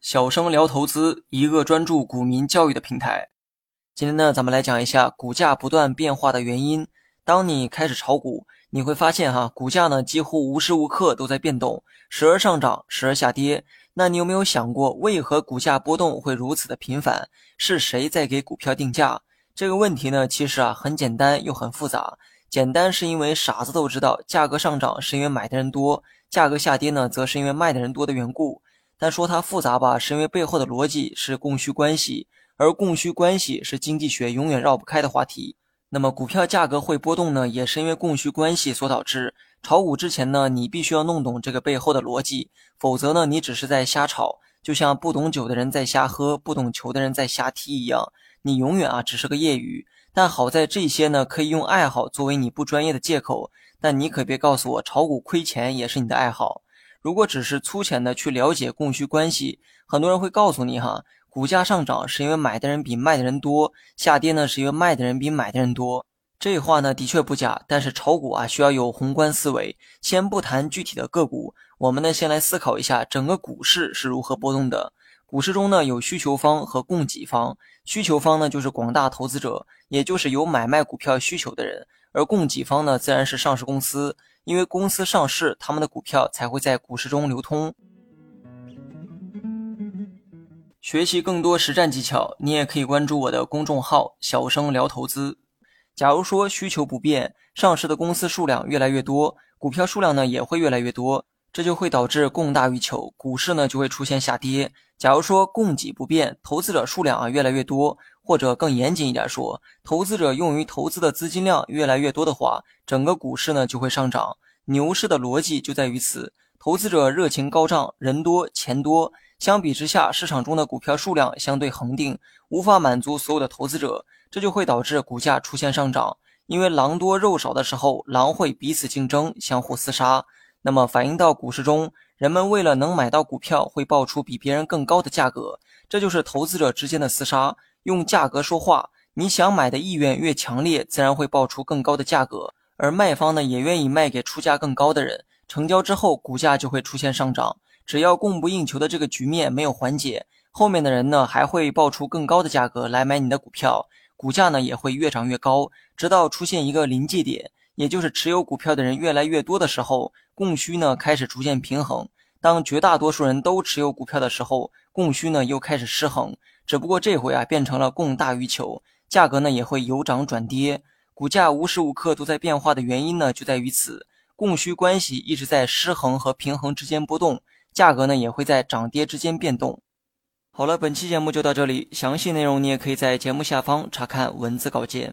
小生聊投资，一个专注股民教育的平台。今天呢，咱们来讲一下股价不断变化的原因。当你开始炒股，你会发现哈，股价呢几乎无时无刻都在变动，时而上涨，时而下跌。那你有没有想过，为何股价波动会如此的频繁？是谁在给股票定价？这个问题呢，其实啊很简单又很复杂。简单是因为傻子都知道，价格上涨是因为买的人多，价格下跌呢，则是因为卖的人多的缘故。但说它复杂吧，是因为背后的逻辑是供需关系，而供需关系是经济学永远绕不开的话题。那么股票价格会波动呢，也是因为供需关系所导致。炒股之前呢，你必须要弄懂这个背后的逻辑，否则呢，你只是在瞎炒，就像不懂酒的人在瞎喝，不懂球的人在瞎踢一样，你永远啊只是个业余。但好在这些呢，可以用爱好作为你不专业的借口。但你可别告诉我，炒股亏钱也是你的爱好。如果只是粗浅的去了解供需关系，很多人会告诉你哈，股价上涨是因为买的人比卖的人多，下跌呢是因为卖的人比买的人多。这话呢的确不假，但是炒股啊需要有宏观思维。先不谈具体的个股，我们呢先来思考一下整个股市是如何波动的。股市中呢有需求方和供给方，需求方呢就是广大投资者，也就是有买卖股票需求的人，而供给方呢自然是上市公司，因为公司上市，他们的股票才会在股市中流通。学习更多实战技巧，你也可以关注我的公众号“小生聊投资”。假如说需求不变，上市的公司数量越来越多，股票数量呢也会越来越多，这就会导致供大于求，股市呢就会出现下跌。假如说供给不变，投资者数量啊越来越多，或者更严谨一点说，投资者用于投资的资金量越来越多的话，整个股市呢就会上涨。牛市的逻辑就在于此，投资者热情高涨，人多钱多，相比之下，市场中的股票数量相对恒定，无法满足所有的投资者。这就会导致股价出现上涨，因为狼多肉少的时候，狼会彼此竞争，相互厮杀。那么反映到股市中，人们为了能买到股票，会报出比别人更高的价格，这就是投资者之间的厮杀，用价格说话。你想买的意愿越强烈，自然会报出更高的价格，而卖方呢，也愿意卖给出价更高的人。成交之后，股价就会出现上涨。只要供不应求的这个局面没有缓解，后面的人呢，还会报出更高的价格来买你的股票。股价呢也会越涨越高，直到出现一个临界点，也就是持有股票的人越来越多的时候，供需呢开始逐渐平衡。当绝大多数人都持有股票的时候，供需呢又开始失衡。只不过这回啊变成了供大于求，价格呢也会由涨转跌。股价无时无刻都在变化的原因呢就在于此，供需关系一直在失衡和平衡之间波动，价格呢也会在涨跌之间变动。好了，本期节目就到这里，详细内容你也可以在节目下方查看文字稿件。